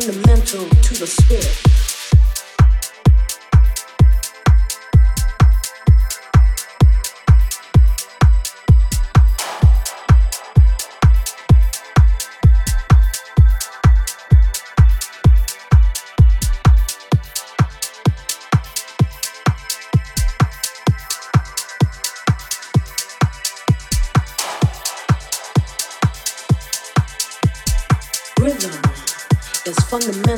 fundamental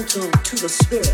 gentle to the spirit.